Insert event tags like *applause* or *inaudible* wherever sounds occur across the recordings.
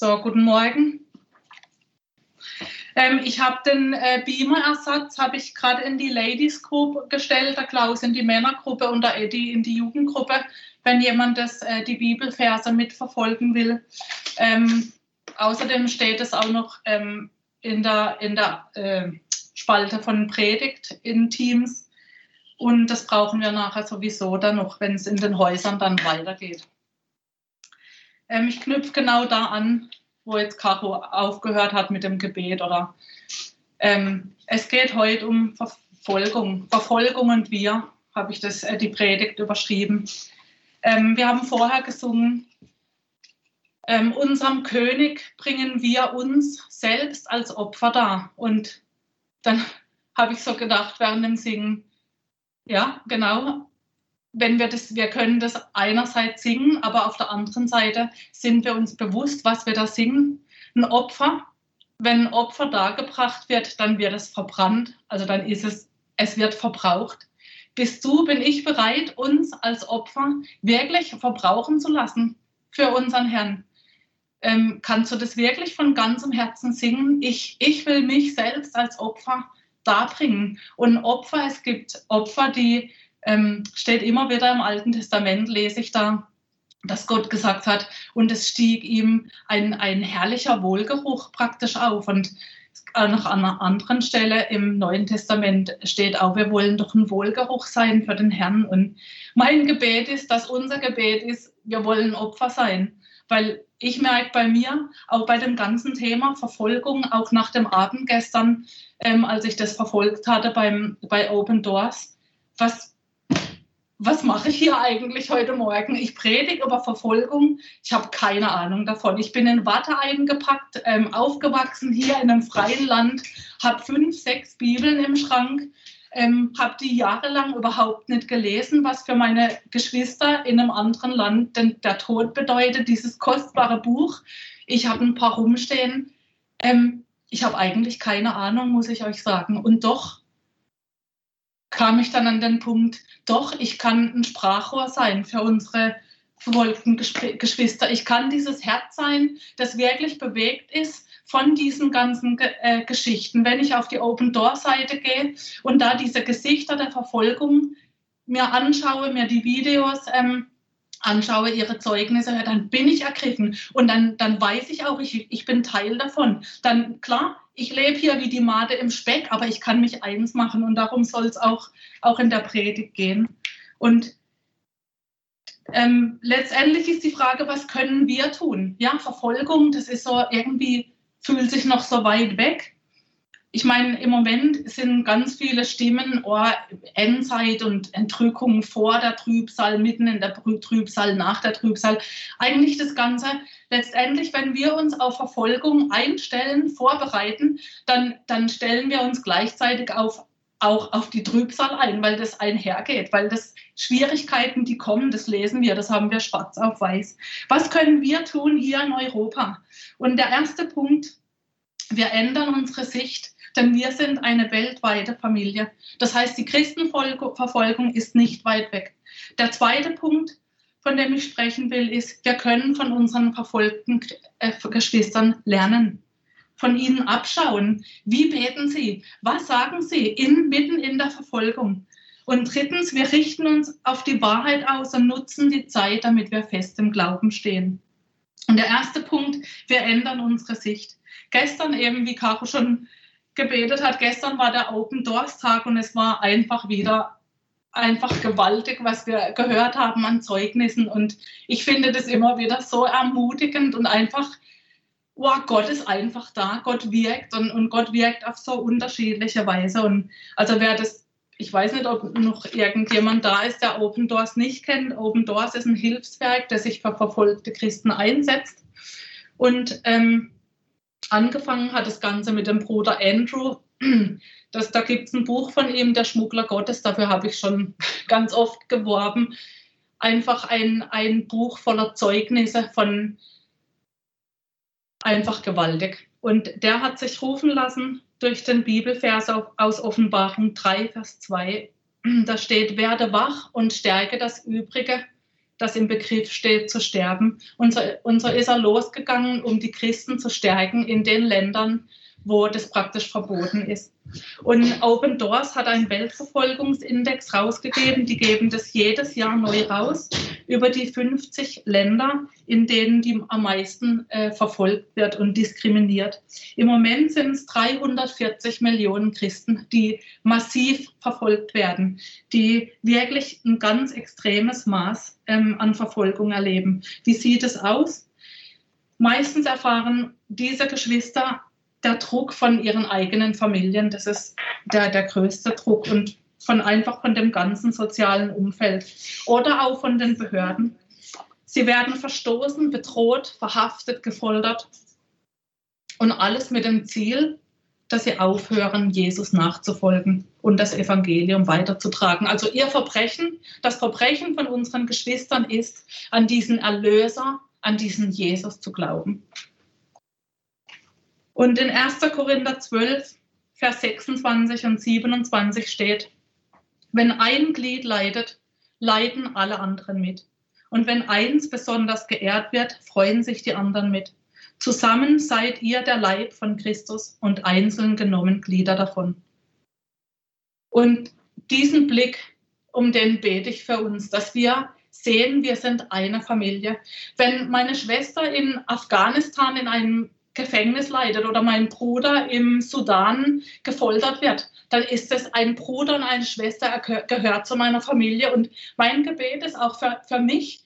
So, guten Morgen. Ähm, ich habe den äh, Beamer-Ersatz habe gerade in die Ladies Group gestellt, der Klaus in die Männergruppe und der Eddie in die Jugendgruppe, wenn jemand das, äh, die Bibelverse mitverfolgen will. Ähm, außerdem steht es auch noch ähm, in der, in der äh, Spalte von Predigt in Teams. Und das brauchen wir nachher sowieso dann noch, wenn es in den Häusern dann weitergeht. Ähm, ich knüpfe genau da an, wo jetzt Caro aufgehört hat mit dem Gebet. Oder ähm, es geht heute um Verfolgung. Verfolgung und wir habe ich das, äh, die Predigt überschrieben. Ähm, wir haben vorher gesungen, ähm, unserem König bringen wir uns selbst als Opfer dar. Und dann *laughs* habe ich so gedacht während dem Singen, ja, genau, wenn wir das, wir können das einerseits singen, aber auf der anderen Seite sind wir uns bewusst, was wir da singen. Ein Opfer, wenn ein Opfer dargebracht wird, dann wird es verbrannt, also dann ist es, es wird verbraucht. Bist du, bin ich bereit, uns als Opfer wirklich verbrauchen zu lassen für unseren Herrn? Ähm, kannst du das wirklich von ganzem Herzen singen? Ich, ich will mich selbst als Opfer darbringen. Und Opfer, es gibt Opfer, die ähm, steht immer wieder im Alten Testament, lese ich da, dass Gott gesagt hat, und es stieg ihm ein, ein herrlicher Wohlgeruch praktisch auf. Und noch an einer anderen Stelle im Neuen Testament steht auch, wir wollen doch ein Wohlgeruch sein für den Herrn. Und mein Gebet ist, dass unser Gebet ist, wir wollen Opfer sein. Weil ich merke bei mir, auch bei dem ganzen Thema Verfolgung, auch nach dem Abend gestern, ähm, als ich das verfolgt hatte beim, bei Open Doors, was was mache ich hier eigentlich heute Morgen? Ich predige über Verfolgung. Ich habe keine Ahnung davon. Ich bin in Watte eingepackt, ähm, aufgewachsen hier in einem freien Land, habe fünf, sechs Bibeln im Schrank, ähm, habe die jahrelang überhaupt nicht gelesen, was für meine Geschwister in einem anderen Land denn der Tod bedeutet, dieses kostbare Buch. Ich habe ein paar rumstehen. Ähm, ich habe eigentlich keine Ahnung, muss ich euch sagen. Und doch kam ich dann an den Punkt, doch, ich kann ein Sprachrohr sein für unsere verfolgten Geschwister. Ich kann dieses Herz sein, das wirklich bewegt ist von diesen ganzen äh, Geschichten. Wenn ich auf die Open Door Seite gehe und da diese Gesichter der Verfolgung mir anschaue, mir die Videos ähm, anschaue, ihre Zeugnisse, dann bin ich ergriffen und dann, dann weiß ich auch, ich, ich bin Teil davon. Dann klar, ich lebe hier wie die Made im Speck, aber ich kann mich eins machen und darum soll es auch, auch in der Predigt gehen. Und ähm, letztendlich ist die Frage, was können wir tun? Ja, Verfolgung, das ist so irgendwie, fühlt sich noch so weit weg ich meine, im Moment sind ganz viele Stimmen, oh, Endzeit und Entrückung vor der Trübsal, mitten in der Trübsal, nach der Trübsal. Eigentlich das Ganze, letztendlich, wenn wir uns auf Verfolgung einstellen, vorbereiten, dann, dann stellen wir uns gleichzeitig auf, auch auf die Trübsal ein, weil das einhergeht, weil das Schwierigkeiten, die kommen, das lesen wir, das haben wir schwarz auf weiß. Was können wir tun hier in Europa? Und der erste Punkt, wir ändern unsere Sicht denn wir sind eine weltweite Familie. Das heißt, die Christenverfolgung ist nicht weit weg. Der zweite Punkt, von dem ich sprechen will, ist, wir können von unseren verfolgten äh, Geschwistern lernen, von ihnen abschauen. Wie beten sie? Was sagen sie in, mitten in der Verfolgung? Und drittens, wir richten uns auf die Wahrheit aus und nutzen die Zeit, damit wir fest im Glauben stehen. Und der erste Punkt, wir ändern unsere Sicht. Gestern eben, wie Caro schon gebetet hat. Gestern war der Open Doors Tag und es war einfach wieder einfach gewaltig, was wir gehört haben an Zeugnissen. Und ich finde das immer wieder so ermutigend und einfach, wow, Gott ist einfach da, Gott wirkt und, und Gott wirkt auf so unterschiedliche Weise. Und also wer das, ich weiß nicht, ob noch irgendjemand da ist, der Open Doors nicht kennt. Open Doors ist ein Hilfswerk, das sich für verfolgte Christen einsetzt. Und ähm, angefangen hat das Ganze mit dem Bruder Andrew. *clears throat* Das, da gibt es ein Buch von ihm, Der Schmuggler Gottes, dafür habe ich schon *laughs* ganz oft geworben. Einfach ein, ein Buch voller Zeugnisse von einfach gewaltig. Und der hat sich rufen lassen durch den Bibelvers aus Offenbarung 3, Vers 2. *clears throat* Da steht, werde wach und stärke das Übrige, das im Begriff steht zu sterben. Unser, unser ist er losgegangen, um die Christen zu stärken in den Ländern, wo das praktisch verboten ist. Und Open Doors hat einen Weltverfolgungsindex rausgegeben. Die geben das jedes Jahr neu raus über die 50 Länder, in denen die am meisten äh, verfolgt wird und diskriminiert. Im Moment sind es 340 Millionen Christen, die massiv verfolgt werden, die wirklich ein ganz extremes Maß ähm, an Verfolgung erleben. Wie sieht es aus? Meistens erfahren diese Geschwister der Druck von ihren eigenen Familien. Das ist der, der größte Druck und von einfach von dem ganzen sozialen Umfeld oder auch von den Behörden. Sie werden verstoßen, bedroht, verhaftet, gefoltert und alles mit dem Ziel, dass sie aufhören, Jesus nachzufolgen und das Evangelium weiterzutragen. Also ihr Verbrechen, das Verbrechen von unseren Geschwistern ist, an diesen Erlöser, an diesen Jesus zu glauben. Und in 1. Korinther 12, Vers 26 und 27 steht, wenn ein Glied leidet, leiden alle anderen mit. Und wenn eins besonders geehrt wird, freuen sich die anderen mit. Zusammen seid ihr der Leib von Christus und einzeln genommen Glieder davon. Und diesen Blick, um den bete ich für uns, dass wir sehen, wir sind eine Familie. Wenn meine Schwester in Afghanistan in einem Gefängnis leidet oder mein Bruder im Sudan gefoltert wird, dann ist es ein Bruder und eine Schwester, er gehört zu meiner Familie. Und mein Gebet ist auch für, für mich,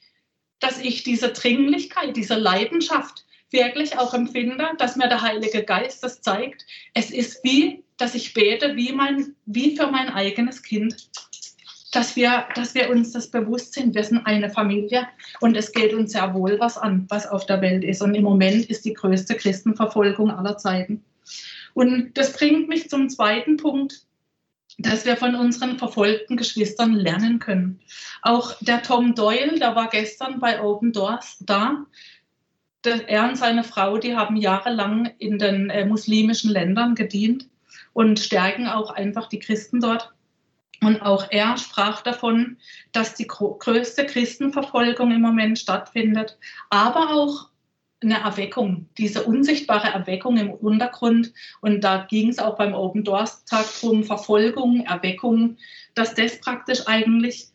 dass ich diese Dringlichkeit, diese Leidenschaft wirklich auch empfinde, dass mir der Heilige Geist das zeigt. Es ist wie, dass ich bete, wie, mein, wie für mein eigenes Kind dass wir, dass wir uns das bewusst sind. Wir sind eine Familie und es geht uns sehr wohl was an, was auf der Welt ist. Und im Moment ist die größte Christenverfolgung aller Zeiten. Und das bringt mich zum zweiten Punkt, dass wir von unseren verfolgten Geschwistern lernen können. Auch der Tom Doyle, der war gestern bei Open Doors da. Er und seine Frau, die haben jahrelang in den äh, muslimischen Ländern gedient und stärken auch einfach die Christen dort. Und auch er sprach davon, dass die größte Christenverfolgung im Moment stattfindet, aber auch eine Erweckung, diese unsichtbare Erweckung im Untergrund. Und da ging es auch beim Open Doors Tag drum, Verfolgung, Erweckung, dass das praktisch eigentlich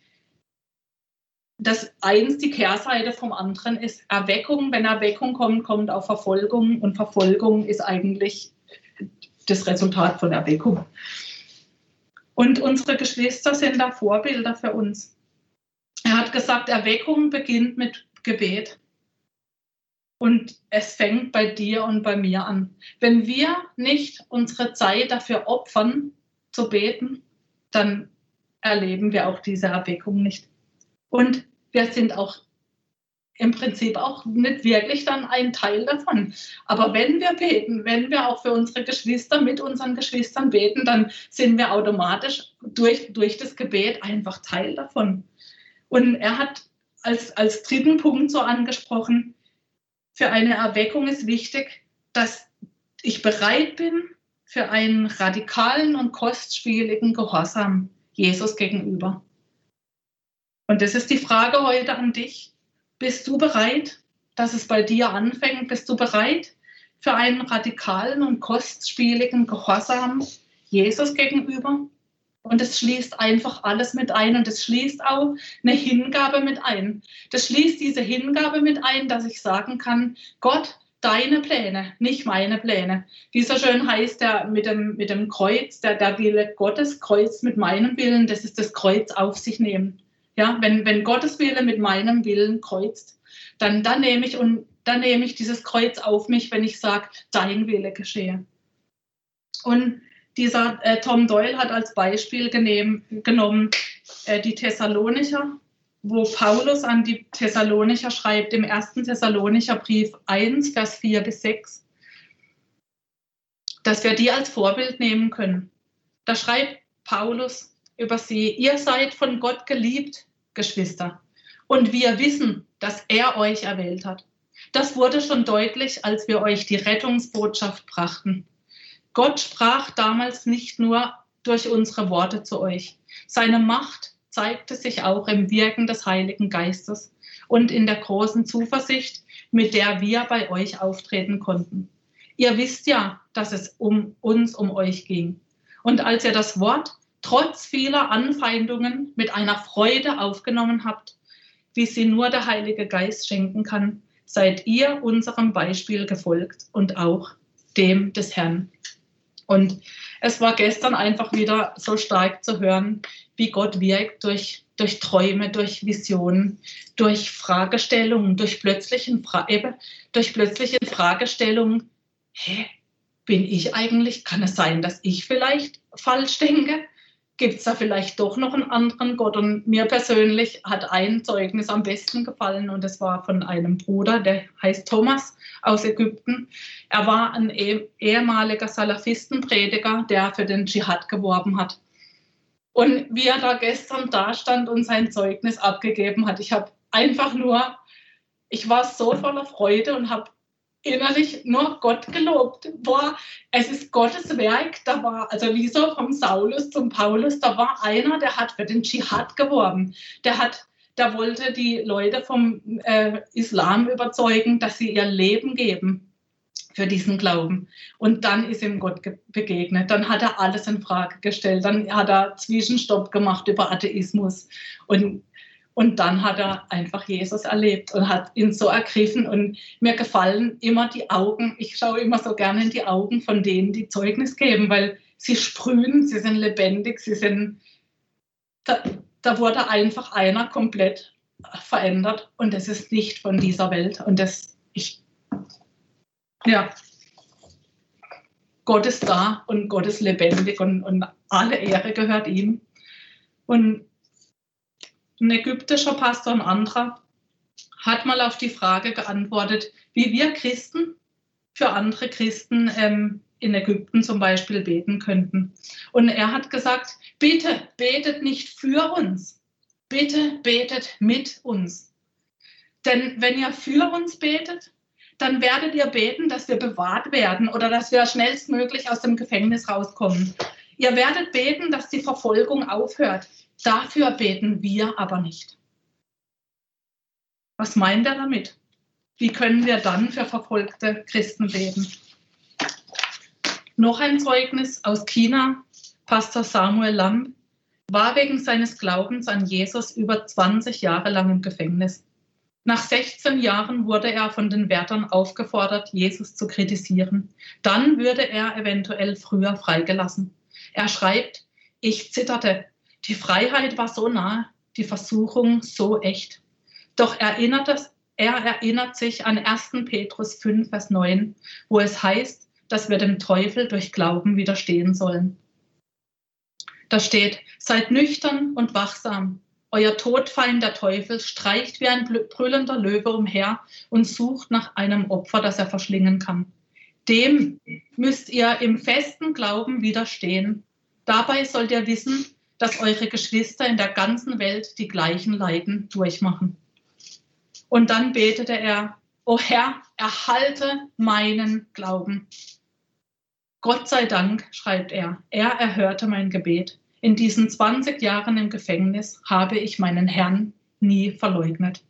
das eins die Kehrseite vom anderen ist. Erweckung, wenn Erweckung kommt, kommt auch Verfolgung und Verfolgung ist eigentlich das Resultat von Erweckung. Und unsere Geschwister sind da Vorbilder für uns. Er hat gesagt, Erweckung beginnt mit Gebet. Und es fängt bei dir und bei mir an. Wenn wir nicht unsere Zeit dafür opfern, zu beten, dann erleben wir auch diese Erweckung nicht. Und wir sind auch im Prinzip auch nicht wirklich dann ein Teil davon. Aber wenn wir beten, wenn wir auch für unsere Geschwister mit unseren Geschwistern beten, dann sind wir automatisch durch, durch das Gebet einfach Teil davon. Und er hat als, als dritten Punkt so angesprochen, für eine Erweckung ist wichtig, dass ich bereit bin für einen radikalen und kostspieligen Gehorsam Jesus gegenüber. Und das ist die Frage heute an dich. Bist du bereit, dass es bei dir anfängt? Bist du bereit für einen radikalen und kostspieligen Gehorsam Jesus gegenüber? Und es schließt einfach alles mit ein und es schließt auch eine Hingabe mit ein. Das schließt diese Hingabe mit ein, dass ich sagen kann, Gott, deine Pläne, nicht meine Pläne. Wie so schön heißt der mit dem, mit dem Kreuz, der, der Wille Gottes Kreuz mit meinem Willen, das ist das Kreuz auf sich nehmen. Ja, wenn, wenn Gottes Wille mit meinem Willen kreuzt, dann, dann, nehme ich und, dann nehme ich dieses Kreuz auf mich, wenn ich sage, dein Wille geschehe. Und dieser äh, Tom Doyle hat als Beispiel genehm, genommen äh, die Thessalonicher, wo Paulus an die Thessalonicher schreibt im ersten Thessalonicher Brief 1, Vers 4 bis 6, dass wir die als Vorbild nehmen können. Da schreibt Paulus über sie, ihr seid von Gott geliebt Geschwister. Und wir wissen, dass er euch erwählt hat. Das wurde schon deutlich, als wir euch die Rettungsbotschaft brachten. Gott sprach damals nicht nur durch unsere Worte zu euch. Seine Macht zeigte sich auch im Wirken des Heiligen Geistes. und in der großen Zuversicht, mit der wir bei euch auftreten konnten. Ihr wisst ja, dass es um uns, um euch ging. Und als ihr das Wort trotz vieler Anfeindungen mit einer Freude aufgenommen habt, wie sie nur der Heilige Geist schenken kann, seid ihr unserem Beispiel gefolgt und auch dem des Herrn. Und es war gestern einfach wieder so stark zu hören, wie Gott wirkt durch, durch Träume, durch Visionen, durch Fragestellungen, durch plötzlichen, Fra durch plötzliche Fragestellungen. Hä, bin ich eigentlich? Kann es sein, dass ich vielleicht falsch denke? Gibt es da vielleicht doch noch einen anderen Gott. Und mir persönlich hat ein Zeugnis am besten gefallen und das war von einem Bruder, der heißt Thomas aus Ägypten. Er war ein eh, ehemaliger Salafistenprediger, der für den Dschihad geworben hat. Und wie er da gestern da stand und sein Zeugnis abgegeben hat, ich habe einfach nur, ich war so voller Freude und habe innerlich nur Gott gelobt. Boah, es ist Gottes Werk. Da war, also wie so vom Saulus zum Paulus, da war einer, der hat für den Dschihad geworben. Der hat, der wollte die Leute vom äh, Islam überzeugen, dass sie ihr Leben geben für diesen Glauben. Und dann ist ihm Gott begegnet. Dann hat er alles in Frage gestellt. Dann hat er Zwischenstopp gemacht über Atheismus. Und und dann hat er einfach Jesus erlebt und hat ihn so ergriffen. Und mir gefallen immer die Augen. Ich schaue immer so gerne in die Augen von denen, die Zeugnis geben, weil sie sprühen, sie sind lebendig, sie sind. Da, da wurde einfach einer komplett verändert und das ist nicht von dieser Welt. Und das, ich, ja, Gott ist da und Gott ist lebendig und, und alle Ehre gehört ihm. Und ein ägyptischer Pastor, ein anderer, hat mal auf die Frage geantwortet, wie wir Christen für andere Christen ähm, in Ägypten zum Beispiel beten könnten. Und er hat gesagt, bitte betet nicht für uns, bitte betet mit uns. Denn wenn ihr für uns betet, dann werdet ihr beten, dass wir bewahrt werden oder dass wir schnellstmöglich aus dem Gefängnis rauskommen. Ihr werdet beten, dass die Verfolgung aufhört. Dafür beten wir aber nicht. Was meint er damit? Wie können wir dann für verfolgte Christen beten? Noch ein Zeugnis aus China. Pastor Samuel Lamb war wegen seines Glaubens an Jesus über 20 Jahre lang im Gefängnis. Nach 16 Jahren wurde er von den Wärtern aufgefordert, Jesus zu kritisieren. Dann würde er eventuell früher freigelassen. Er schreibt, ich zitterte, die Freiheit war so nah, die Versuchung so echt. Doch erinnert es, er erinnert sich an 1. Petrus 5, Vers 9, wo es heißt, dass wir dem Teufel durch Glauben widerstehen sollen. Da steht, seid nüchtern und wachsam. Euer Todfeind, der Teufel, streicht wie ein brüllender Löwe umher und sucht nach einem Opfer, das er verschlingen kann. Dem müsst ihr im festen Glauben widerstehen. Dabei sollt ihr wissen, dass eure Geschwister in der ganzen Welt die gleichen Leiden durchmachen. Und dann betete er, O Herr, erhalte meinen Glauben. Gott sei Dank, schreibt er, er erhörte mein Gebet. In diesen 20 Jahren im Gefängnis habe ich meinen Herrn nie verleugnet.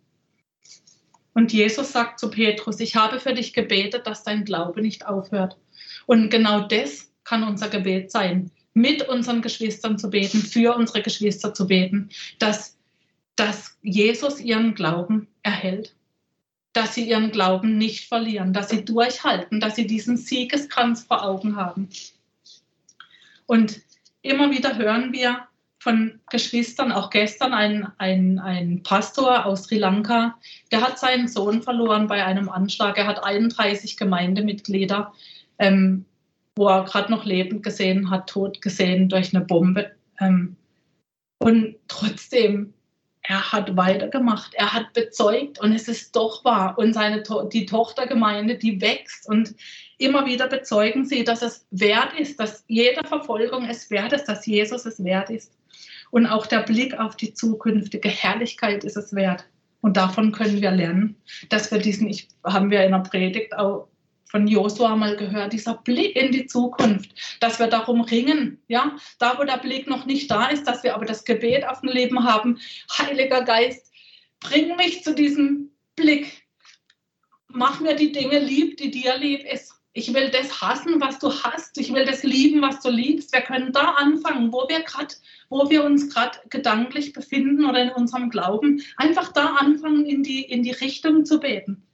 Und Jesus sagt zu Petrus, ich habe für dich gebetet, dass dein Glaube nicht aufhört. Und genau das kann unser Gebet sein mit unseren Geschwistern zu beten, für unsere Geschwister zu beten, dass, dass Jesus ihren Glauben erhält, dass sie ihren Glauben nicht verlieren, dass sie durchhalten, dass sie diesen Siegeskranz vor Augen haben. Und immer wieder hören wir von Geschwistern, auch gestern ein, ein, ein Pastor aus Sri Lanka, der hat seinen Sohn verloren bei einem Anschlag. Er hat 31 Gemeindemitglieder. Ähm, wo er gerade noch lebend gesehen hat, tot gesehen durch eine Bombe. Ähm, und trotzdem, er hat weitergemacht, er hat bezeugt und es ist doch wahr. Und seine die Tochtergemeinde, die wächst und immer wieder bezeugen sie, dass es wert ist, dass jede Verfolgung es wert ist, dass Jesus es wert ist. Und auch der Blick auf die zukünftige Herrlichkeit ist es wert. Und davon können wir lernen, dass wir diesen, ich, haben wir in der Predigt auch von Josua mal gehört, dieser Blick in die Zukunft, dass wir darum ringen, ja, da wo der Blick noch nicht da ist, dass wir aber das Gebet auf dem Leben haben, Heiliger Geist, bring mich zu diesem Blick. Mach mir die Dinge lieb, die dir lieb ist. Ich will das hassen, was du hast. Ich will das lieben, was du liebst. Wir können da anfangen, wo wir gerade, wo wir uns gerade gedanklich befinden oder in unserem Glauben. Einfach da anfangen, in die, in die Richtung zu beten.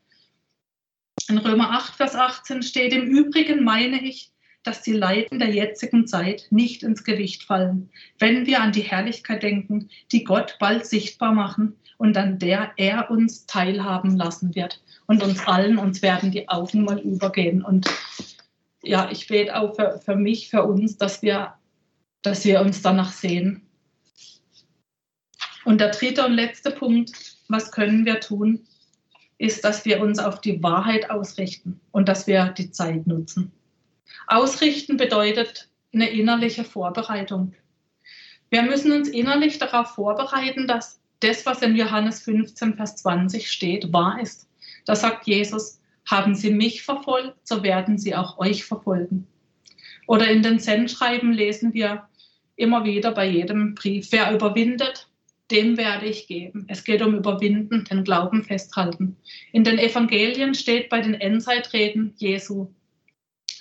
In Römer 8, Vers 18 steht, im Übrigen meine ich, dass die Leiden der jetzigen Zeit nicht ins Gewicht fallen, wenn wir an die Herrlichkeit denken, die Gott bald sichtbar machen und an der er uns teilhaben lassen wird. Und uns allen, uns werden die Augen mal übergehen. Und ja, ich bete auch für, für mich, für uns, dass wir, dass wir uns danach sehen. Und der dritte und letzte Punkt, was können wir tun, ist, dass wir uns auf die Wahrheit ausrichten und dass wir die Zeit nutzen. Ausrichten bedeutet eine innerliche Vorbereitung. Wir müssen uns innerlich darauf vorbereiten, dass das, was in Johannes 15, Vers 20 steht, wahr ist. Da sagt Jesus, haben Sie mich verfolgt, so werden Sie auch euch verfolgen. Oder in den Sendschreiben lesen wir immer wieder bei jedem Brief, wer überwindet, dem werde ich geben. Es geht um Überwinden, den Glauben festhalten. In den Evangelien steht bei den Endzeitreden Jesu,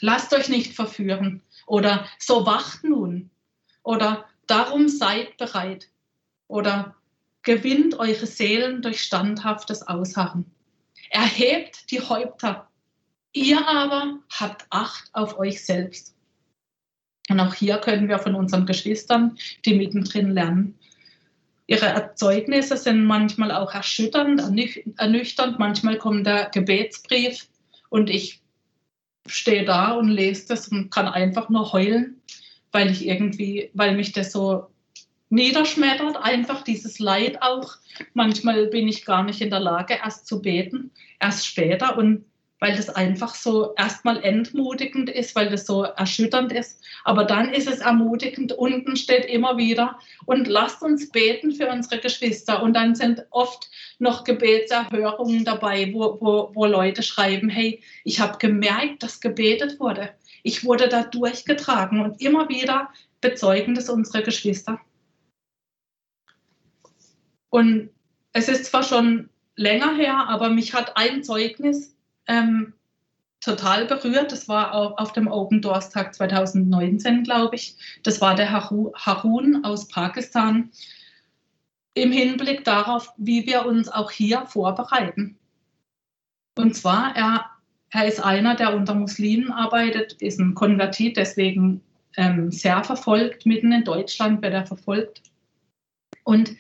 lasst euch nicht verführen oder so wacht nun oder darum seid bereit oder gewinnt eure Seelen durch standhaftes Ausharren. Erhebt die Häupter, ihr aber habt Acht auf euch selbst. Und auch hier können wir von unseren Geschwistern, die mittendrin lernen. Ihre Erzeugnisse sind manchmal auch erschütternd, ernüchternd. Manchmal kommt der Gebetsbrief und ich stehe da und lese das und kann einfach nur heulen, weil ich irgendwie, weil mich das so niederschmettert, einfach dieses Leid auch. Manchmal bin ich gar nicht in der Lage, erst zu beten, erst später und weil das einfach so erstmal entmutigend ist, weil das so erschütternd ist. Aber dann ist es ermutigend. Unten steht immer wieder und lasst uns beten für unsere Geschwister. Und dann sind oft noch Gebetserhörungen dabei, wo, wo, wo Leute schreiben, hey, ich habe gemerkt, dass gebetet wurde. Ich wurde da durchgetragen und immer wieder bezeugen das unsere Geschwister. Und es ist zwar schon länger her, aber mich hat ein Zeugnis ähm, total berührt. Das war auf, auf dem Open Doors Tag 2019, glaube ich. Das war der Harun aus Pakistan. Im Hinblick darauf, wie wir uns auch hier vorbereiten. Und zwar, er, er ist einer, der unter Muslimen arbeitet, ist ein Konvertit, deswegen ähm, sehr verfolgt. Mitten in Deutschland wird er verfolgt. Und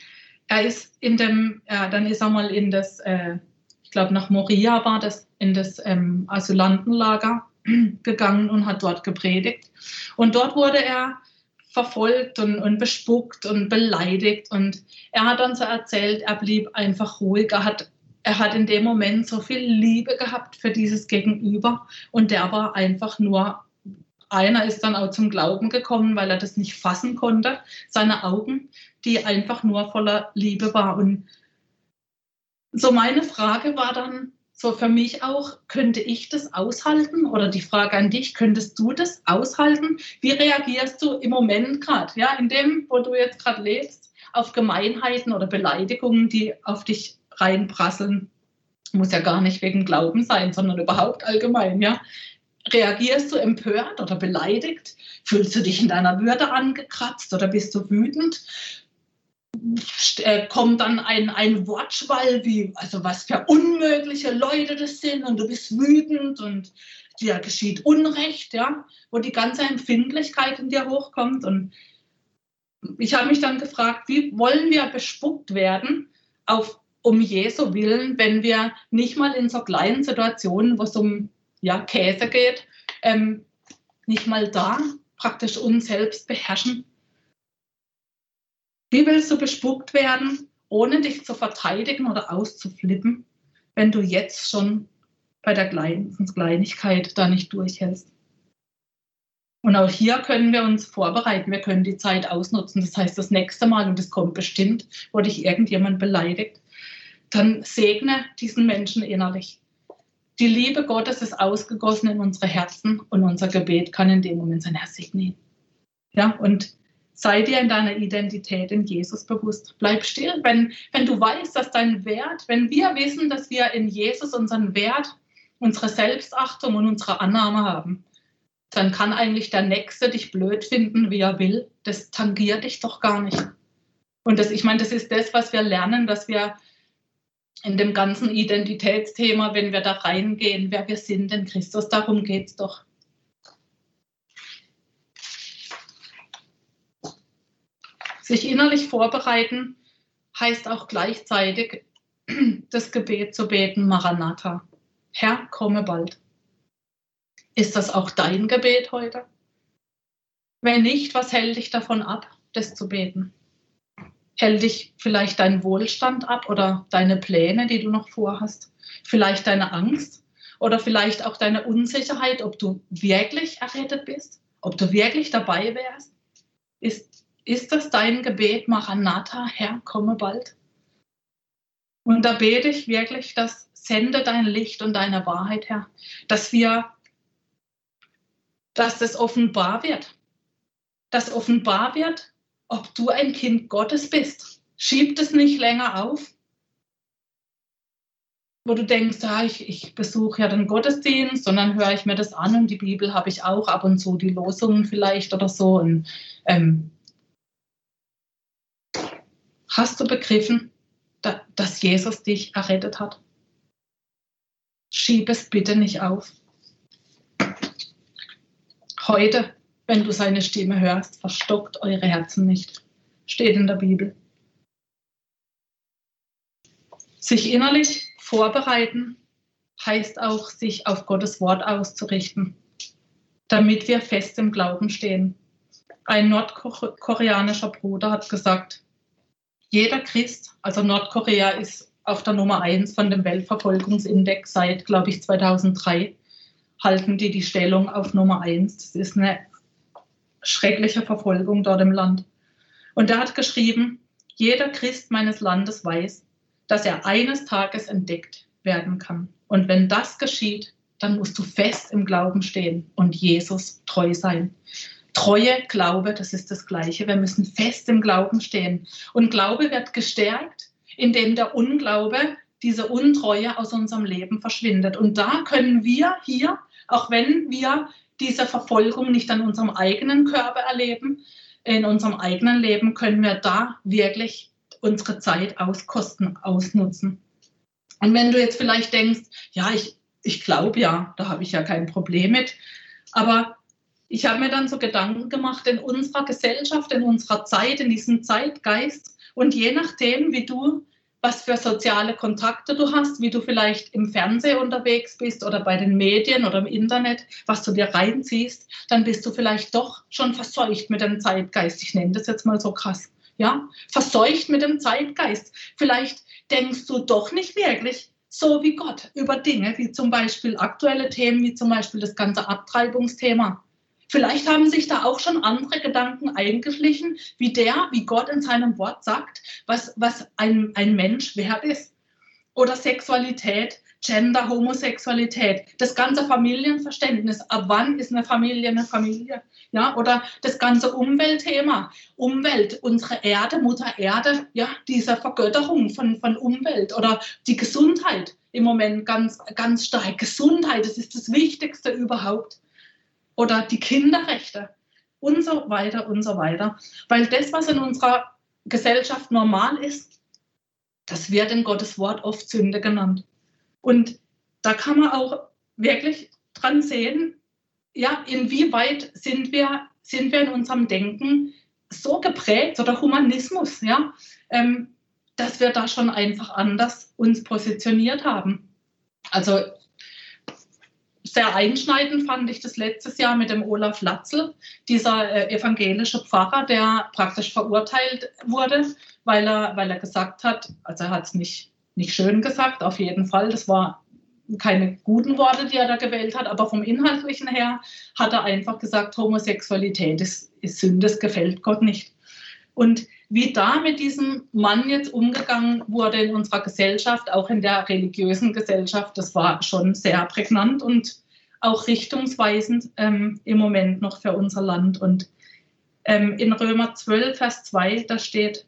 er ist in dem, ja, dann ist er mal in das, äh, ich glaube nach Moria war das, in das ähm, Asylantenlager *clears throat* gegangen und hat dort gepredigt. Und dort wurde er verfolgt und, und bespuckt und beleidigt. Und er hat dann so erzählt, er blieb einfach ruhig. Er hat, er hat in dem Moment so viel Liebe gehabt für dieses Gegenüber. Und der war einfach nur einer ist dann auch zum Glauben gekommen, weil er das nicht fassen konnte, seine Augen, die einfach nur voller Liebe war. Und so meine Frage war dann so für mich auch, könnte ich das aushalten? Oder die Frage an dich, könntest du das aushalten? Wie reagierst du im Moment gerade, ja, in dem, wo du jetzt gerade lebst, auf Gemeinheiten oder Beleidigungen, die auf dich reinprasseln? Muss ja gar nicht wegen Glauben sein, sondern überhaupt allgemein, ja. Reagierst du empört oder beleidigt? Fühlst du dich in deiner Würde angekratzt oder bist du wütend? Äh, kommt dann ein, ein Wortschwall wie, also was für unmögliche Leute das sind und du bist wütend und dir geschieht Unrecht, ja, wo die ganze Empfindlichkeit in dir hochkommt. Und ich habe mich dann gefragt, wie wollen wir bespuckt werden auf, um Jesu Willen, wenn wir nicht mal in so kleinen Situationen, wo es um ja, Käse geht, ähm, nicht mal da praktisch uns selbst beherrschen. Wie willst du bespuckt werden, ohne dich zu verteidigen oder auszuflippen, wenn du jetzt schon bei der Kleinigkeit da nicht durchhältst? Und auch hier können wir uns vorbereiten, wir können die Zeit ausnutzen. Das heißt, das nächste Mal, und das kommt bestimmt, wo dich irgendjemand beleidigt, dann segne diesen Menschen innerlich die Liebe Gottes ist ausgegossen in unsere Herzen und unser Gebet kann in dem Moment sein Herr segnen. Ja, und Sei dir in deiner Identität in Jesus bewusst. Bleib still, wenn, wenn du weißt, dass dein Wert, wenn wir wissen, dass wir in Jesus unseren Wert, unsere Selbstachtung und unsere Annahme haben, dann kann eigentlich der Nächste dich blöd finden, wie er will. Das tangiert dich doch gar nicht. Und das, ich meine, das ist das, was wir lernen, dass wir in dem ganzen Identitätsthema, wenn wir da reingehen, wer wir sind in Christus, darum geht es doch. Sich innerlich vorbereiten heißt auch gleichzeitig *clears throat* das Gebet zu beten, Maranatha. Herr, komme bald. Ist das auch dein Gebet heute? Wenn nicht, was hält dich davon ab, das zu beten? Hält dich vielleicht dein Wohlstand ab oder deine Pläne, die du noch vorhast? Vielleicht deine Angst oder vielleicht auch deine Unsicherheit, ob du wirklich errettet bist, ob du wirklich dabei wärst? Ist ist das dein Gebet, Maranatha, Herr, komme bald? Und da bete ich wirklich, dass sende dein Licht und deine Wahrheit, Herr, dass wir, dass das offenbar wird, dass offenbar wird, ob du ein Kind Gottes bist. Schieb es nicht länger auf, wo du denkst, ja, ich, ich besuche ja den Gottesdienst dann höre ich mir das an und die Bibel habe ich auch ab und zu, die Losungen vielleicht oder so. Und ähm, Hast du begriffen, dass Jesus dich errettet hat? Schieb es bitte nicht auf. Heute, wenn du seine Stimme hörst, verstockt eure Herzen nicht. Steht in der Bibel. Sich innerlich vorbereiten heißt auch, sich auf Gottes Wort auszurichten, damit wir fest im Glauben stehen. Ein nordkoreanischer Bruder hat gesagt, jeder Christ, also Nordkorea ist auf der Nummer 1 von dem Weltverfolgungsindex seit, glaube ich, 2003, halten die die Stellung auf Nummer 1. Das ist eine schreckliche Verfolgung dort im Land. Und er hat geschrieben, jeder Christ meines Landes weiß, dass er eines Tages entdeckt werden kann. Und wenn das geschieht, dann musst du fest im Glauben stehen und Jesus treu sein. Treue, Glaube, das ist das Gleiche. Wir müssen fest im Glauben stehen. Und Glaube wird gestärkt, indem der Unglaube, diese Untreue aus unserem Leben verschwindet. Und da können wir hier, auch wenn wir diese Verfolgung nicht an unserem eigenen Körper erleben, in unserem eigenen Leben können wir da wirklich unsere Zeit auskosten, ausnutzen. Und wenn du jetzt vielleicht denkst, ja, ich, ich glaube ja, da habe ich ja kein Problem mit, aber ich habe mir dann so Gedanken gemacht in unserer Gesellschaft, in unserer Zeit, in diesem Zeitgeist. Und je nachdem, wie du, was für soziale Kontakte du hast, wie du vielleicht im Fernsehen unterwegs bist oder bei den Medien oder im Internet, was du dir reinziehst, dann bist du vielleicht doch schon verseucht mit dem Zeitgeist. Ich nenne das jetzt mal so krass. Ja, verseucht mit dem Zeitgeist. Vielleicht denkst du doch nicht wirklich so wie Gott über Dinge, wie zum Beispiel aktuelle Themen, wie zum Beispiel das ganze Abtreibungsthema. Vielleicht haben sich da auch schon andere Gedanken eingeschlichen, wie der, wie Gott in seinem Wort sagt, was, was ein, ein Mensch wert ist. Oder Sexualität, Gender, Homosexualität, das ganze Familienverständnis. Ab wann ist eine Familie eine Familie? Ja, oder das ganze Umweltthema. Umwelt, unsere Erde, Mutter Erde, ja, diese Vergötterung von, von Umwelt oder die Gesundheit im Moment ganz, ganz stark. Gesundheit, das ist das Wichtigste überhaupt oder die Kinderrechte und so weiter und so weiter. Weil das, was in unserer Gesellschaft normal ist, das wird in Gottes Wort oft Sünde genannt. Und da kann man auch wirklich dran sehen, ja, inwieweit sind wir, sind wir in unserem Denken so geprägt oder Humanismus, ja, ähm, dass wir da schon einfach anders uns positioniert haben. Also sehr einschneidend fand ich das letztes Jahr mit dem Olaf Latzel, dieser äh, evangelische Pfarrer, der praktisch verurteilt wurde, weil er, weil er gesagt hat, also er hat es nicht, nicht schön gesagt, auf jeden Fall, das war keine guten Worte, die er da gewählt hat, aber vom Inhaltlichen her hat er einfach gesagt, Homosexualität ist, ist Sünde, das gefällt Gott nicht. Und wie da mit diesem Mann jetzt umgegangen wurde in unserer Gesellschaft, auch in der religiösen Gesellschaft, das war schon sehr prägnant und auch richtungsweisend ähm, im Moment noch für unser Land. Und Ähm, in Römer 12, Vers 2, da steht,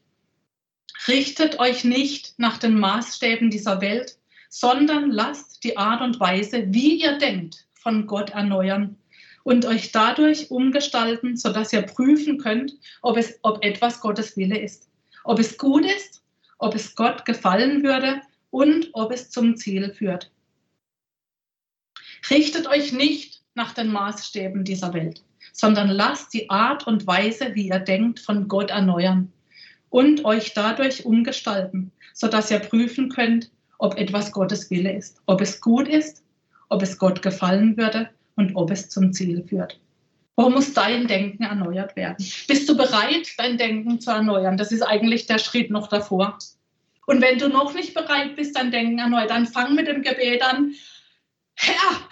richtet euch nicht nach den Maßstäben dieser Welt, sondern lasst die Art und Weise, wie ihr denkt, von Gott erneuern und euch dadurch umgestalten, sodass ihr prüfen könnt, ob, es, ob etwas Gottes Wille ist, ob es gut ist, ob es Gott gefallen würde und ob es zum Ziel führt. Richtet euch nicht nach den Maßstäben dieser Welt, sondern lasst die Art und Weise, wie ihr denkt, von Gott erneuern und euch dadurch umgestalten, sodass ihr prüfen könnt, ob etwas Gottes Wille ist, ob es gut ist, ob es Gott gefallen würde und ob es zum Ziel führt. Wo muss dein Denken erneuert werden? Bist du bereit, dein Denken zu erneuern? Das ist eigentlich der Schritt noch davor. Und wenn du noch nicht bereit bist, dein Denken erneuert, dann fang mit dem Gebet an. Herr,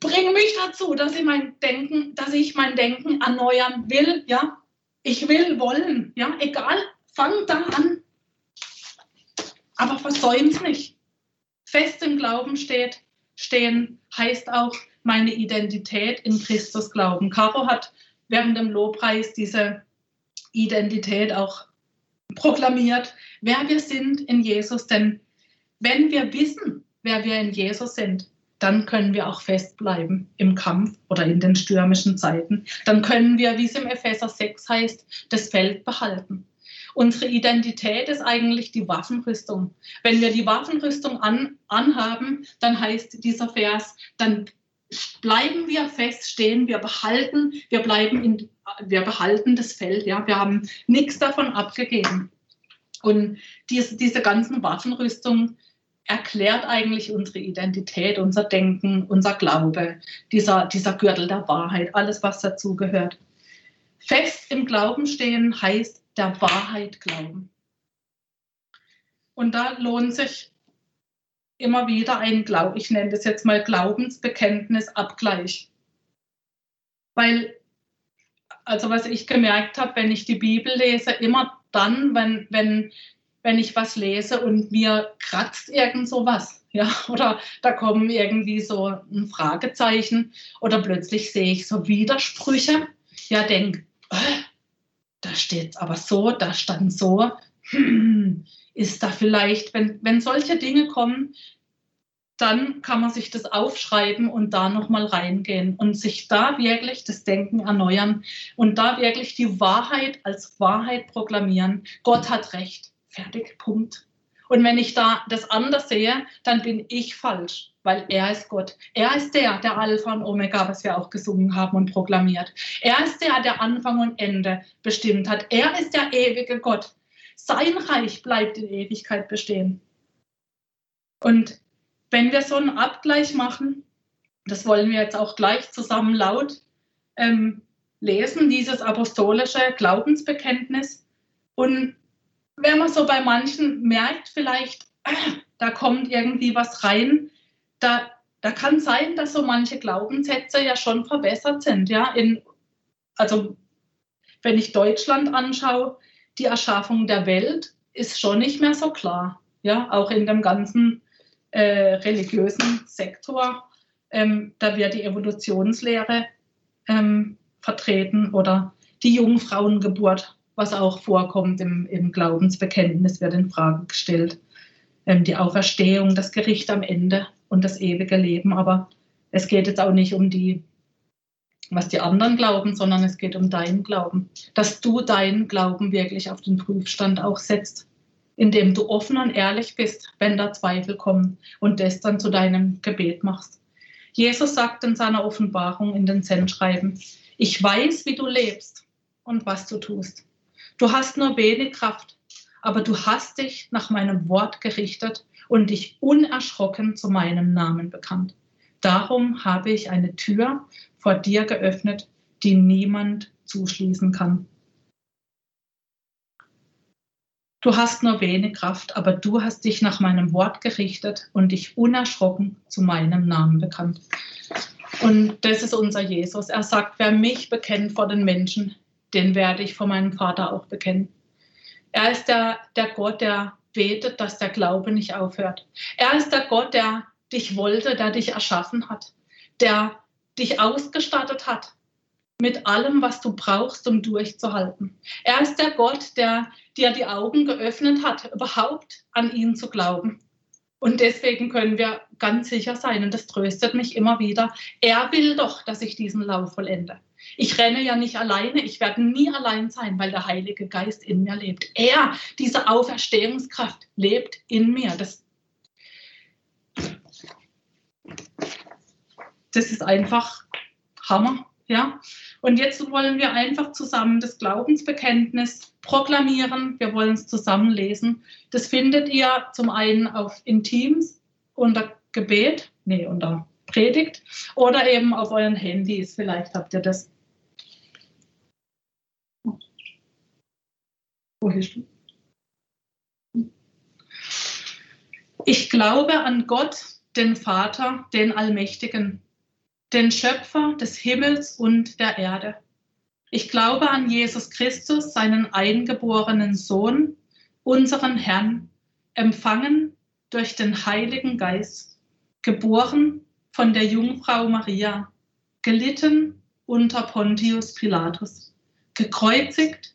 bring mich dazu, dass ich mein Denken, dass ich mein Denken erneuern will, ja? Ich will wollen, ja? Egal, fang da an. Aber versäum's nicht. Fest im Glauben steht, stehen heißt auch meine Identität in Christus glauben. Caro hat während dem Lobpreis diese Identität auch proklamiert, wer wir sind in Jesus. Denn wenn wir wissen, wer wir in Jesus sind, dann können wir auch festbleiben im Kampf oder in den stürmischen Zeiten. Dann können wir, wie es im Epheser 6 heißt, das Feld behalten. Unsere Identität ist eigentlich die Waffenrüstung. Wenn wir die Waffenrüstung an, anhaben, dann heißt dieser Vers, dann bleiben wir fest stehen, wir behalten, wir bleiben in, wir behalten das Feld, ja, wir haben nichts davon abgegeben. Und diese, diese ganzen Waffenrüstungen erklärt eigentlich unsere Identität, unser Denken, unser Glaube, dieser, dieser Gürtel der Wahrheit, alles, was dazugehört. Fest im Glauben stehen heißt der Wahrheit glauben. Und da lohnt sich immer wieder ein Glaub, ich nenne das jetzt mal Glaubensbekenntnisabgleich. Weil, also was ich gemerkt habe, wenn ich die Bibel lese, immer dann, wenn, wenn, wenn ich was lese und mir kratzt irgend sowas, ja, *laughs* oder da kommen irgendwie so ein Fragezeichen oder plötzlich sehe ich so Widersprüche, ja, denk, äh, da steht aber so, da stand so, hm, ist da vielleicht, wenn, wenn solche Dinge kommen, dann kann man sich das aufschreiben und da nochmal reingehen und sich da wirklich das Denken erneuern und da wirklich die Wahrheit als Wahrheit proklamieren. Gott hat recht. Fertig, Punkt. Und wenn ich da das anders sehe, dann bin ich falsch, weil er ist Gott. Er ist der, der Alpha und Omega, was wir auch gesungen haben und proklamiert. Er ist der, der Anfang und Ende bestimmt hat. Er ist der ewige Gott. Sein Reich bleibt in Ewigkeit bestehen. Und wenn wir so einen Abgleich machen, das wollen wir jetzt auch gleich zusammen laut ähm, lesen, dieses apostolische Glaubensbekenntnis. Und wenn man so bei manchen merkt, vielleicht, äh, da kommt irgendwie was rein, da, da kann sein, dass so manche Glaubenssätze ja schon verbessert sind. Ja? In, also wenn ich Deutschland anschaue, die Erschaffung der Welt ist schon nicht mehr so klar. Ja, auch in dem ganzen äh, religiösen Sektor. Ähm, da wird die Evolutionslehre ähm, vertreten oder die Jungfrauengeburt, was auch vorkommt im, im Glaubensbekenntnis, wird in Frage gestellt. Ähm, die Auferstehung, das Gericht am Ende und das ewige Leben. Aber es geht jetzt auch nicht um die, was die anderen glauben, sondern es geht um deinen Glauben. Dass du deinen Glauben wirklich auf den Prüfstand auch setzt indem du offen und ehrlich bist, wenn da Zweifel kommen und das dann zu deinem Gebet machst. Jesus sagt in seiner Offenbarung in den Sendschreiben, ich weiß, wie du lebst und was du tust. Du hast nur wenig Kraft, aber du hast dich nach meinem Wort gerichtet und dich unerschrocken zu meinem Namen bekannt. Darum habe ich eine Tür vor dir geöffnet, die niemand zuschließen kann. Du hast nur wenig Kraft, aber du hast dich nach meinem Wort gerichtet und dich unerschrocken zu meinem Namen bekannt. Und das ist unser Jesus. Er sagt, wer mich bekennt vor den Menschen, den werde ich vor meinem Vater auch bekennen. Er ist der, der Gott, der betet, dass der Glaube nicht aufhört. Er ist der Gott, der dich wollte, der dich erschaffen hat, der dich ausgestattet hat mit allem, was du brauchst, um durchzuhalten. Er ist der Gott, der dir die Augen geöffnet hat, überhaupt an ihn zu glauben. Und deswegen können wir ganz sicher sein, und das tröstet mich immer wieder, er will doch, dass ich diesen Lauf vollende. Ich renne ja nicht alleine, ich werde nie allein sein, weil der Heilige Geist in mir lebt. Er, diese Auferstehungskraft, lebt in mir. Das, das ist einfach Hammer. Ja? Und jetzt wollen wir einfach zusammen das Glaubensbekenntnis proklamieren. Wir wollen es zusammen lesen. Das findet ihr zum einen auf Intims unter Gebet, nee, unter Predigt oder eben auf euren Handys. Vielleicht habt ihr das. Wo bist du? Ich glaube an Gott, den Vater, den Allmächtigen den Schöpfer des Himmels und der Erde. Ich glaube an Jesus Christus, seinen eingeborenen Sohn, unseren Herrn, empfangen durch den Heiligen Geist, geboren von der Jungfrau Maria, gelitten unter Pontius Pilatus, gekreuzigt,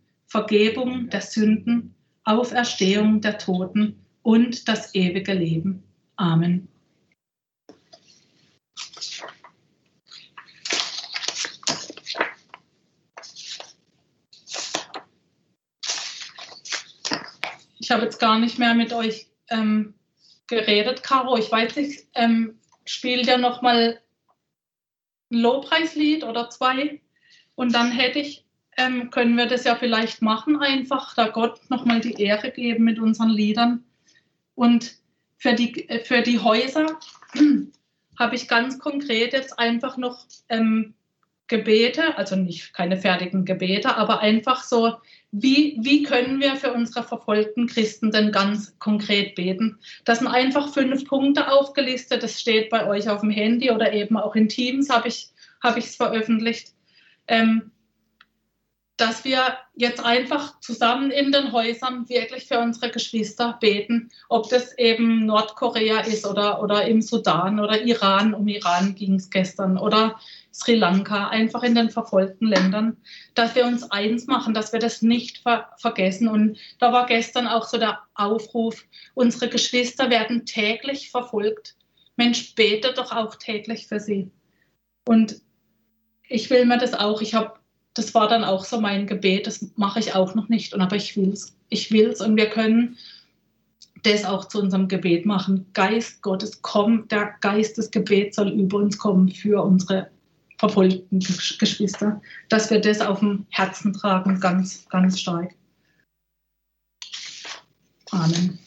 Vergebung der Sünden, Auferstehung der Toten und das ewige Leben. Amen. ich habe jetzt gar nicht mehr mit euch ähm, geredet, Caro. Ich weiß nicht, ähm, spielt ja noch mal ein Lobpreislied oder zwei und dann hätte ich, ähm, können wir das ja vielleicht machen einfach, da Gott noch mal die Ehre geben mit unseren Liedern. Und für die, äh, für die Häuser *clears throat* habe ich ganz konkret jetzt einfach noch ähm, Gebete, also nicht keine fertigen Gebete, aber einfach so, wie, wie können wir für unsere verfolgten Christen denn ganz konkret beten? Das sind einfach fünf Punkte aufgelistet, das steht bei euch auf dem Handy oder eben auch in Teams habe ich es hab veröffentlicht. Ähm, dass wir jetzt einfach zusammen in den Häusern wirklich für unsere Geschwister beten, ob das eben Nordkorea ist oder, oder im Sudan oder Iran, um Iran ging es gestern, oder Sri Lanka, einfach in den verfolgten Ländern, dass wir uns eins machen, dass wir das nicht ver vergessen. Und da war gestern auch so der Aufruf, unsere Geschwister werden täglich verfolgt. Mensch, bete doch auch täglich für sie. Und ich will mir das auch, ich habe das war dann auch so mein Gebet, das mache ich auch noch nicht, und aber ich will es. Ich will es und wir können das auch zu unserem Gebet machen. Geist Gottes, komm, der Geist des Gebets soll über uns kommen für unsere verfolgten Geschwister, dass wir das auf dem Herzen tragen, ganz, ganz stark. Amen.